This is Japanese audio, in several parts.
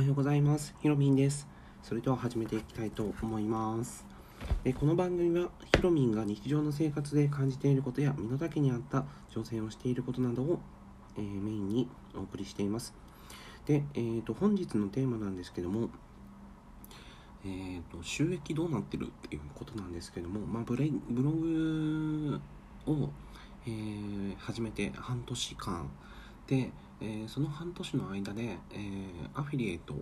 おはようございます。ひろみんです。それでは始めていきたいと思います。えこの番組はひろみんが日常の生活で感じていることや身の丈に合った挑戦をしていることなどを、えーメインにお送りしています。で、えー、と本日のテーマなんですけども、えー、と収益どうなってるっていうことなんですけども、まあ、ブレブログを、えー始めて半年間で、えーその半年の間で、えーアフィリエイト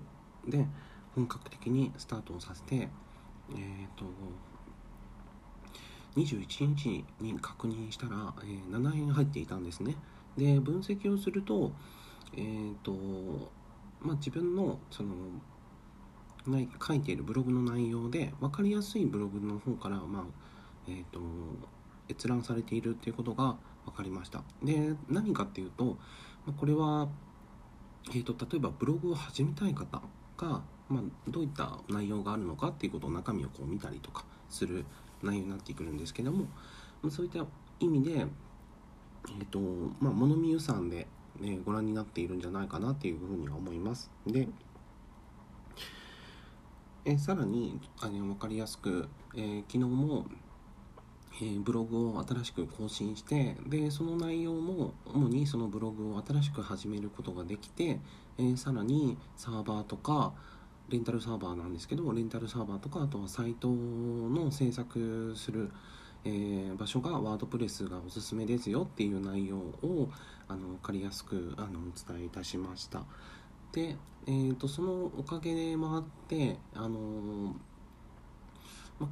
で本格的にスタートをさせて、えー、と21日に確認したら、えー7円入っていたんですね。で分析をすると,、えーとまあ、自分のその書いているブログの内容で分かりやすいブログの方から、まあえー、と閲覧されているっていうことが分かりました。で何かっていうとこれは、えー、と例えばブログを始めたい方が、まあ、どういった内容があるのかっていうことを中身をこう見たりとかする内容になってくるんですけども、そういった意味で、えーとまあ、物見遊山で、ね、ご覧になっているんじゃないかなっていうふうには思います。でえさらにあの分かりやすく、えー昨日も、えブログを新しく更新してでその内容も主にそのブログを新しく始めることができて、えさらにサーバーとかレンタルサーバーなんですけどレンタルサーバーとかあとはサイトの制作する、え場所がワードプレスがおすすめですよっていう内容をあの分かりやすくあのお伝えいたしました。で、えー、とそのおかげもあってあのま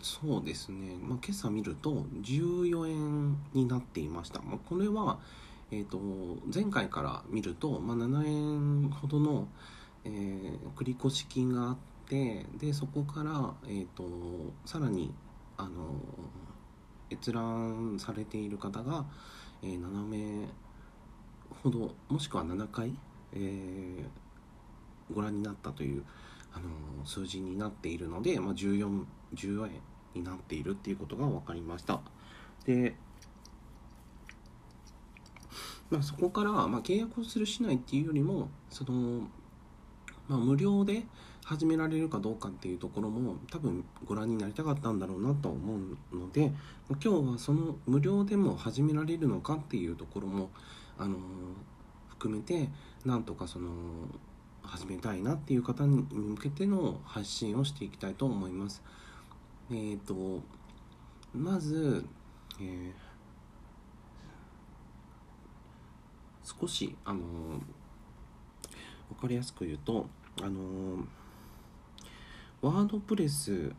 そうですね、まあ、今朝見ると14円になっていました、まあ、これは、えー、と前回から見ると、まあ、7円ほどの、えー繰越金があってでそこから、えー、とさらにあの閲覧されている方が、えー7名ほどもしくは7回、えーご覧になったという、あの数字になっているので、まあ、14, 14円になっているっていうことが分かりました。で、まあ、そこから、まあ、契約をするしないっていうよりもその、まあ、無料で始められるかどうかっていうところも多分ご覧になりたかったんだろうなと思うので今日はその無料でも始められるのかっていうところも、あの含めてなんとかその始めたいなっていう方に向けての発信をしていきたいと思います。えっ、とまず、えー少しあのーわかりやすく言うとあのーワードプレス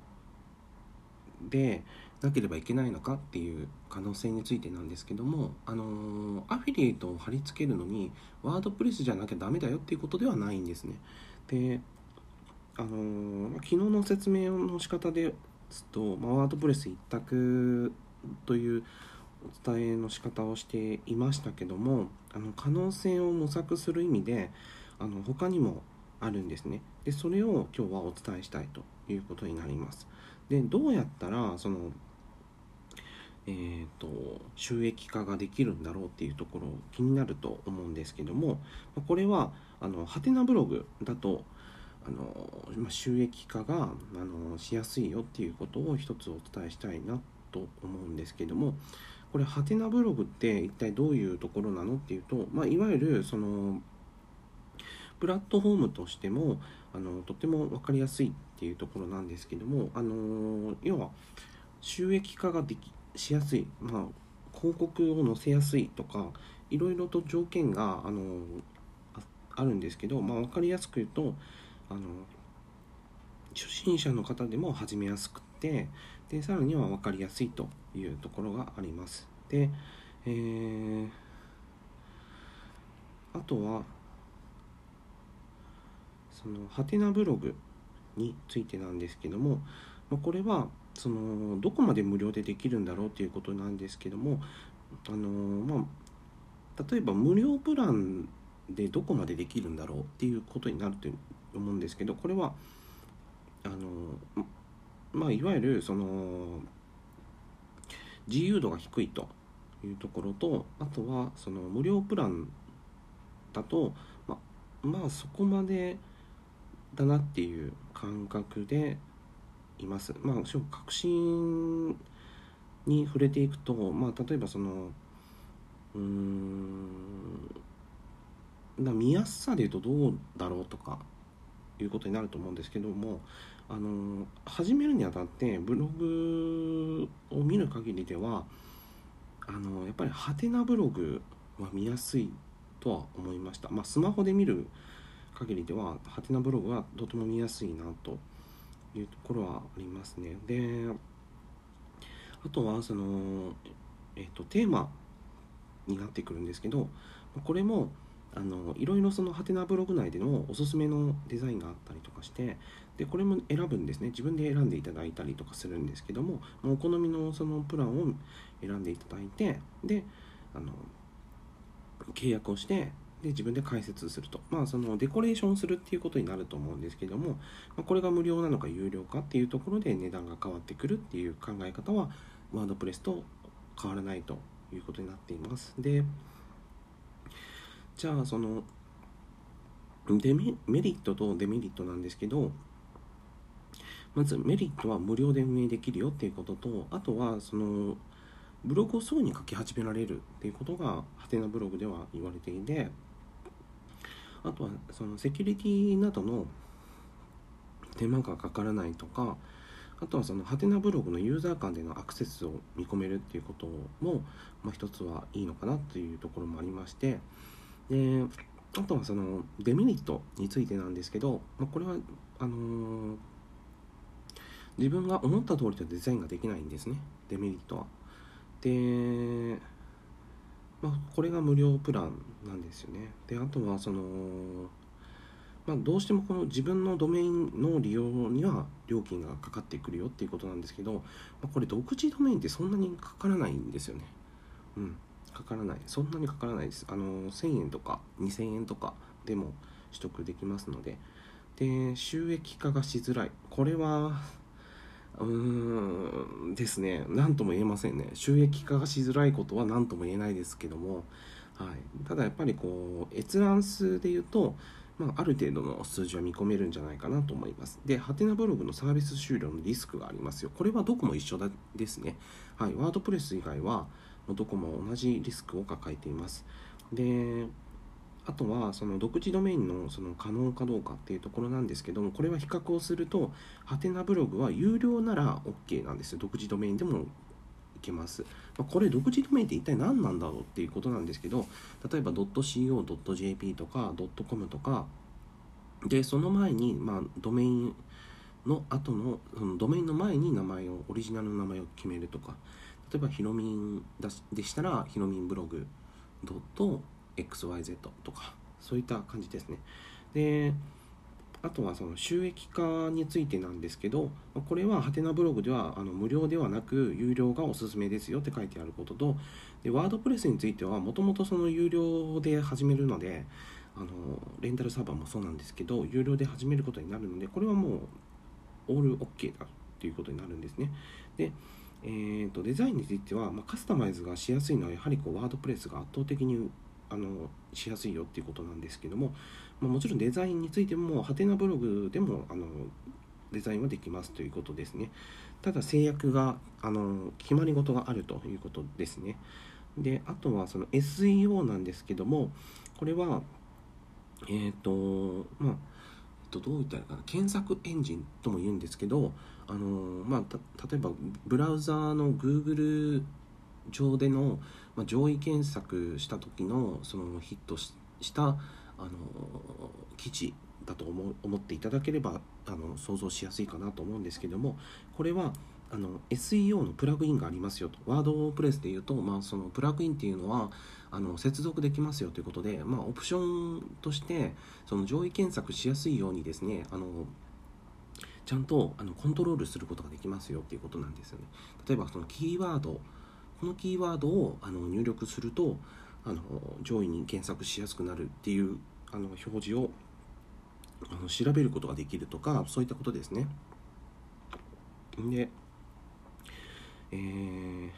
でなければいけないのかっていう可能性についてなんですけども、あのーアフィリエイトを貼り付けるのにワードプレスじゃなきゃダメだよっていうことではないんですね。で、あのー昨日の説明の仕方ですと、まあ、ワードプレス一択というお伝えの仕方をしていましたけどもあの可能性を模索する意味であの他にもあるんですねでそれを今日はお伝えしたいということになりますでどうやったらそのえー、と収益化ができるんだろうっていうところ気になると思うんですけどもこれはあのハテナブログだとあの、収益化があのしやすいよっていうことを一つお伝えしたいなと思うんですけどもこれハテナブログって一体どういうところなのっていうと、まあ、いわゆるそのプラットフォームとしてもあのとても分かりやすいっていうところなんですけどもあの要は収益化ができしやすい、まあ、広告を載せやすいとかいろいろと条件があのあるんですけど、まあ、分かりやすく言うとあの初心者の方でも始めやすくてでさらには分かりやすいというところがあります。で、えーあとはそのハテナブログについてなんですけども、まあ、これはそのどこまで無料でできるんだろうということなんですけどもあのまあ例えば無料プランでどこまでできるんだろうっていうことになると思うんですけどこれはあのまあいわゆるその自由度が低いというところとあとはその無料プランだと、まあ、まあそこまでだなっていう感覚でいます。まあ確信に触れていくとまあ例えばそのうーん見やすさで言うとどうだろうとかいうことになると思うんですけどもあの始めるにあたってブログを見る限りではあのやっぱりハテナブログは見やすいとは思いました、まあ、スマホで見る限りではハテナブログはとても見やすいなというところはありますね。であとはその、えっと、テーマになってくるんですけどこれもあのいろいろそのハテナブログ内でのおすすめのデザインがあったりとかしてでこれも選ぶんですね。自分で選んでいただいたりとかするんですけどもお好みのそのプランを選んでいただいてであの契約をしてで自分で解説すると。まあそのデコレーションするっていうことになると思うんですけども、ま、これが無料なのか有料かっていうところで値段が変わってくるっていう考え方はワードプレスと変わらないということになっています。でじゃあそのデメメリットとデメリットなんですけどまずメリットは無料で運営できるよっていうこととあとはそのブログをすぐに書き始められるっていうことがハテナブログでは言われていてあとはそのセキュリティなどの手間がかからないとかあとはそのハテナブログのユーザー間でのアクセスを見込めるっていうことも、まあ、一つはいいのかなというところもありましてであとはそのデメリットについてなんですけど、まあ、これはあのー、自分が思った通りのデザインができないんですねデメリットは。で、まあ、これが無料プランなんですよね。であとはそのまあ、どうしてもこの自分のドメインの利用には料金がかかってくるよっていうことなんですけど、まあ、これ独自ドメインってそんなにかからないんですよね。うん。かからないそんなにかからないですあの1000円とか2000円とかでも取得できますのでで収益化がしづらいこれはうーんですね何とも言えませんね収益化がしづらいことは何とも言えないですけども、はい、ただやっぱりこう閲覧数で言うとまあ、ある程度の数字は見込めるんじゃないかなと思います。で、ハテナブログのサービス終了のリスクがありますよ。これはどこも一緒ですね。はい、ワードプレス以外は、どこも同じリスクを抱えています。であとはその独自ドメインのその可能かどうかっていうところなんですけどもこれは比較をするとハテナブログは有料なら OK なんです。独自ドメインでもいけます、ま、これ独自ドメインって一体何なんだろうっていうことなんですけど例えば .co.jp とか .com とかでその前にまあドメインの後のそのドメインの前に名前をオリジナルの名前を決めるとか。例えばヒロミンでしたらヒロミンブログ .xyz とかそういった感じですね。であとはその収益化についてなんですけどこれはハテナブログではあの無料ではなく有料がおすすめですよって書いてあることとでワードプレスについてはもともとその有料で始めるのであのレンタルサーバーもそうなんですけど有料で始めることになるのでこれはもうオール OK だということになるんですね。でえーと、デザインについては、まあ、カスタマイズがしやすいのはやはりこうワードプレスが圧倒的にあのしやすいよっていうことなんですけども、まあ、もちろんデザインについてもハテナブログでもあのデザインはできますということですね。ただ制約があの決まり事があるということですね。であとはその SEO なんですけどもこれはえっ、ー、とまあどう言ったらいいかな。検索エンジンとも言うんですけどあのまあ、例えばブラウザーの Google 上での、まあ、上位検索した時のそのヒットしたあの記事だと思思っていただければあの想像しやすいかなと思うんですけどもこれはあの SEO のプラグインがありますよと。ワードプレスでいうと、まあ、そのプラグインっていうのはあの接続できますよということで、まあ、オプションとしてその上位検索しやすいようにですねあのちゃんとあのコントロールすることができますよっていうことなんですよね。例えばそのキーワードこのキーワードをあの入力するとあの上位に検索しやすくなるっていうあの表示をあの調べることができるとかそういったことですね。でえー、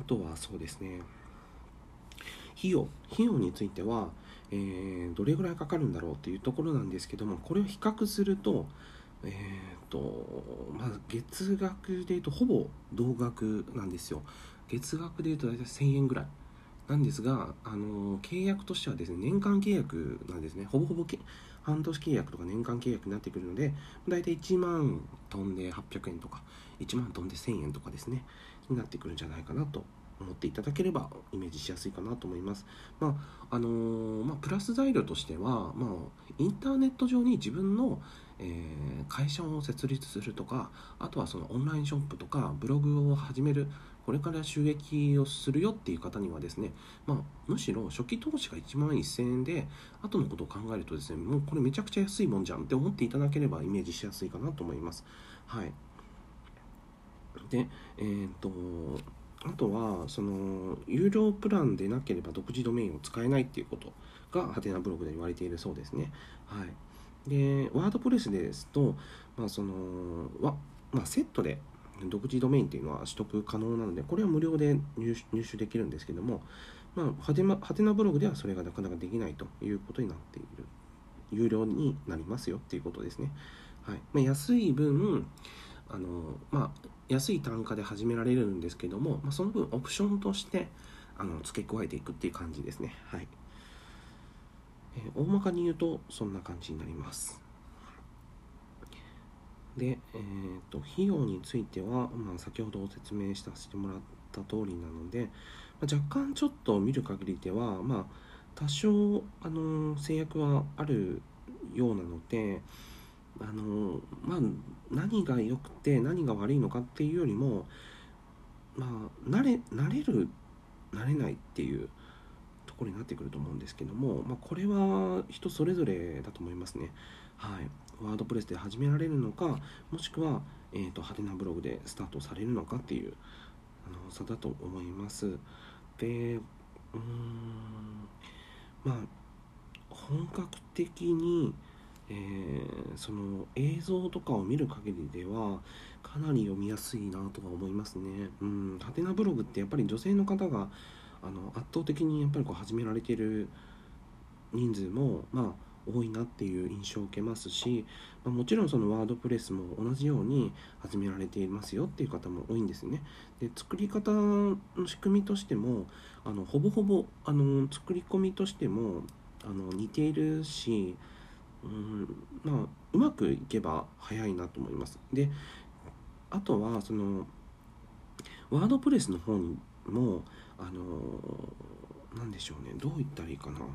あとはそうですね。費用。費用についてはえー、どれぐらいかかるんだろうっていうところなんですけどもこれを比較するとえーとまあ、月額でいうとほぼ同額なんですよ。月額でいうと大体1000円ぐらい。なんですが、あの契約としてはですね年間契約なんですね。ほぼほぼ半年契約とか年間契約になってくるので大体1万飛んで800円とか1万飛んで1000円とかですねになってくるんじゃないかなと思っていただければイメージしやすいかなと思います。まああのー、まあ、プラス材料としては、まあ、インターネット上に自分の、えー、会社を設立するとかあとはそのオンラインショップとかブログを始めるこれから収益をするよっていう方にはですね、まあ、むしろ初期投資が1万1000円で後のことを考えるとですねもうこれめちゃくちゃ安いもんじゃんって思っていただければイメージしやすいかなと思います。はい、でえー、っとあとはその有料プランでなければ独自ドメインを使えないっていうことがハテナブログで言われているそうですね。はい、でワードプレスですと、まあそのわまあ、セットで独自ドメインっていうのは取得可能なのでこれは無料で入手できるんですけども、まあ、ハテナハテナブログではそれがなかなかできないということになっている有料になりますよっていうことですね。はいまあ、安い分あの、まあ、安い単価で始められるんですけども、まあ、その分オプションとしてあの付け加えていくっていう感じですね。はいえー、大まかに言うとそんな感じになります。で、えーと、費用については、まあ、先ほど説明させてもらった通りなので、まあ、若干ちょっと見る限りでは、まあ、多少、あの制約はあるようなので、あのまあ、何が良くて何が悪いのかっていうよりも、まあ、慣れ慣れる慣れないっていうころになってくると思うんですけども、まあ、これは人それぞれだと思いますね。はい、ワードプレスで始められるのかもしくは、えーと、ハテナブログでスタートされるのかっていうあの差だと思います。でうーんまあ本格的に、えー、その映像とかを見る限りではかなり読みやすいなとは思いますね。うん。ハテナブログってやっぱり女性の方があの圧倒的にやっぱりこう始められてる人数もまあ多いなっていう印象を受けますし、まあ、もちろんそのワードプレスも同じように始められていますよっていう方も多いんですね。で作り方の仕組みとしてもあのほぼほぼあの作り込みとしてもあの似ているし、うんまあ、うまくいけば早いなと思います。であとはそのワードプレスの方にもあの何でしょうね。どう言ったらいいかな。うん。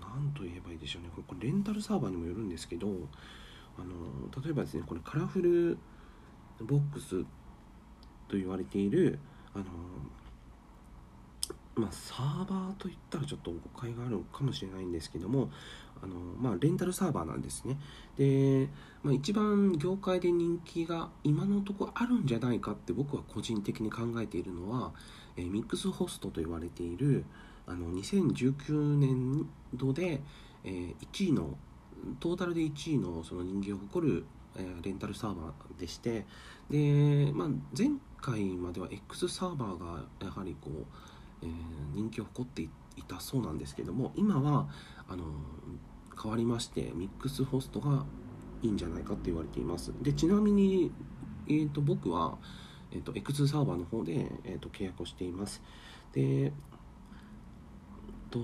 何と言えばいいでしょうね。これレンタルサーバーにもよるんですけどあの例えばですねこれカラフルボックスと言われているあのまあ、サーバーといったらちょっと誤解があるかもしれないんですけどもあの、まあ、レンタルサーバーなんですね。で、まあ、一番業界で人気が今のところあるんじゃないかって僕は個人的に考えているのは、えミックスホストと言われているあの2019年度で、えー、1位のトータルで1位のその人気を誇る、えー、レンタルサーバーでしてで、まあ、前回までは X サーバーがやはりこう、えー、人気を誇っていたそうなんですけども今はあの変わりましてミックスホストがいいんじゃないかって言われています。でちなみに、えーと、僕は、えーと、X サーバーの方で、えーと契約をしています。でと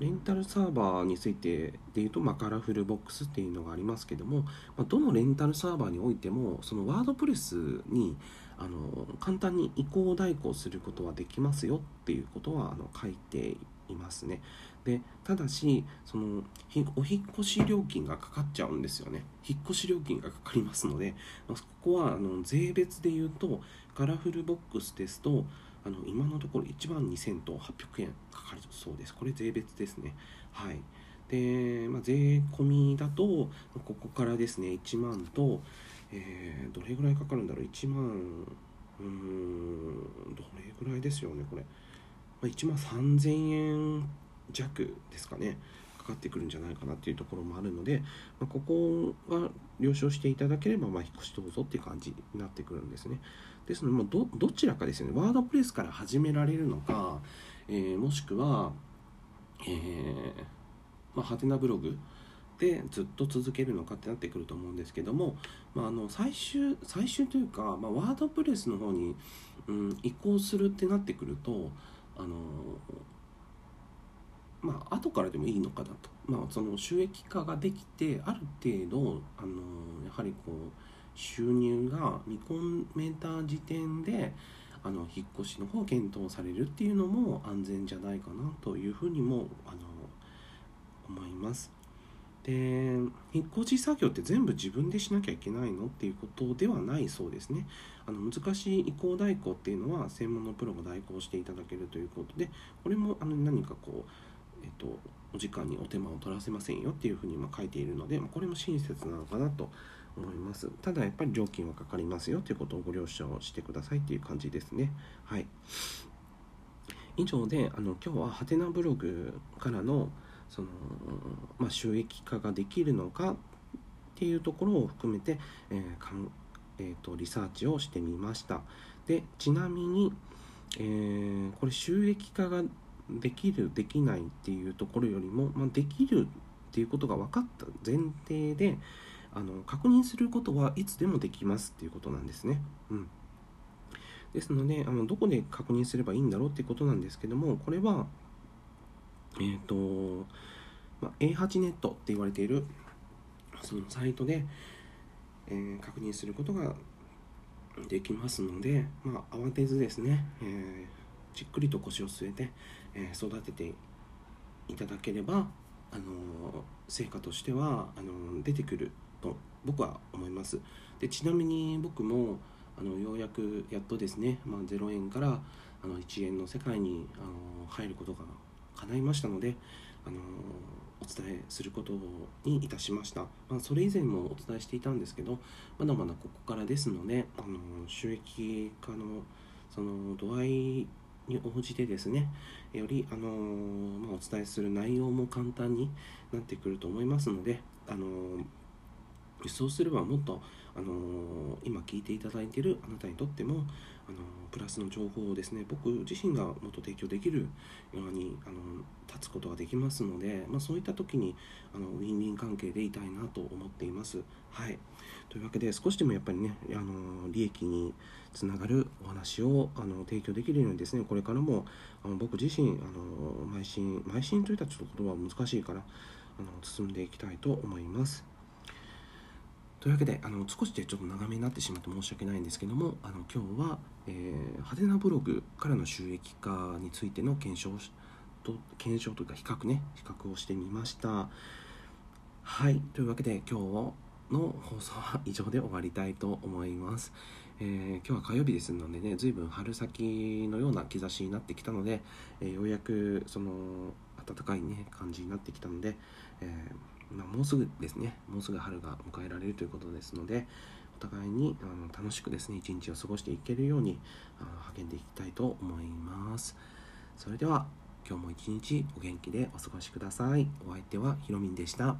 レンタルサーバーについてでいうと、まあ、カラフルボックスっていうのがありますけども、まあ、どのレンタルサーバーにおいてもそのワードプレスにあの簡単に移行代行することはできますよっていうことはあの書いていますね。でただしそのお引越し料金がかかっちゃうんですよね。引越し料金がかかりますので、まあ、そこはあの税別で言うとカラフルボックスですとあの今のところ1万2800円かかるそうです。これ税別ですね。はい。で、まあ、税込みだとここからですね1万と、えー、どれぐらいかかるんだろう。1万うーんどれぐらいですよねこれ、まあ、1万3000円弱ですかねかかってくるんじゃないかなっていうところもあるので、まあ、ここは了承していただければ、まあ、引っ越しどうぞっていう感じになってくるんですね。ですので、まどどちらかですよね、ワードプレスから始められるのか、えー、もしくは、まあ、ハテナブログでずっと続けるのかってなってくると思うんですけども、まあ、あの最終最終というか、ま、ワードプレスの方に、うん、移行するってなってくるとあのまあ後からでもいいのかなと、まあ、その収益化ができてある程度あのやはりこう収入が見込めた時点であの引っ越しの方を検討されるっていうのも安全じゃないかなというふうにもあの思います。で引っ越し作業って全部自分でしなきゃいけないのっていうことではないそうですねあの難しい移行代行っていうのは専門のプロが代行していただけるということでこれもあの何かこうえっとお時間にお手間を取らせませんよっていうふうに今書いているのでこれも親切なのかなと思います。ただやっぱり料金はかかりますよということをご了承してくださいっていう感じですね。はい。以上であの今日はハテナブログからのその、まあ、収益化ができるのかっていうところを含めて、えーかんえーと、リサーチをしてみました。でちなみに、えー、これ収益化ができるできないっていうところよりも、まあ、できるっていうことが分かった前提であの確認することはいつでもできますっていうことなんですね。うん、ですのであのどこで確認すればいいんだろうっていうことなんですけどもこれはえっ、ー、と、まあ、A8 ネットって言われているそのサイトで、えー、確認することができますので、まあ、慌てずですね、えー、じっくりと腰を据えて、育てていただければ、あの成果としてはあの出てくると僕は思います。でちなみに僕もあのようやくやっとですね、まあ、0円からあの1円の世界にあの入ることが叶いましたので、あのお伝えすることにいたしました、まあ、それ以前もお伝えしていたんですけどまだまだここからですので、あの収益化のその度合いに応じてですねより、あのまあ、お伝えする内容も簡単になってくると思いますので、あのそうすればもっと、あの今聞いていただいているあなたにとっても、あのプラスの情報をですね僕自身がもっと提供できるようにあの立つことができますので、まあ、そういった時にあのウィンウィン関係でいたいなと思っています。はいというわけで少しでもやっぱりねあの利益につながるお話をあの提供できるようにですねこれからもあの僕自身あの邁進邁進といったちょっと言葉は難しいからあの進んでいきたいと思います。というわけであの少しでちょっと長めになってしまって申し訳ないんですけどもあの今日は、えー、派手なブログからの収益化についての検証と検証というか比較ね比較をしてみました。はいというわけで今日の放送は以上で終わりたいと思います、えー、今日は火曜日ですのでね随分春先のような兆しになってきたので、えー、ようやくその暖かいね感じになってきたので、えーまあ、もうすぐですね、もうすぐ春が迎えられるということですので、お互いにあの楽しくですね、一日を過ごしていけるようにあの励んでいきたいと思います。それでは、今日も一日お元気でお過ごしください。お相手はひろみんでした。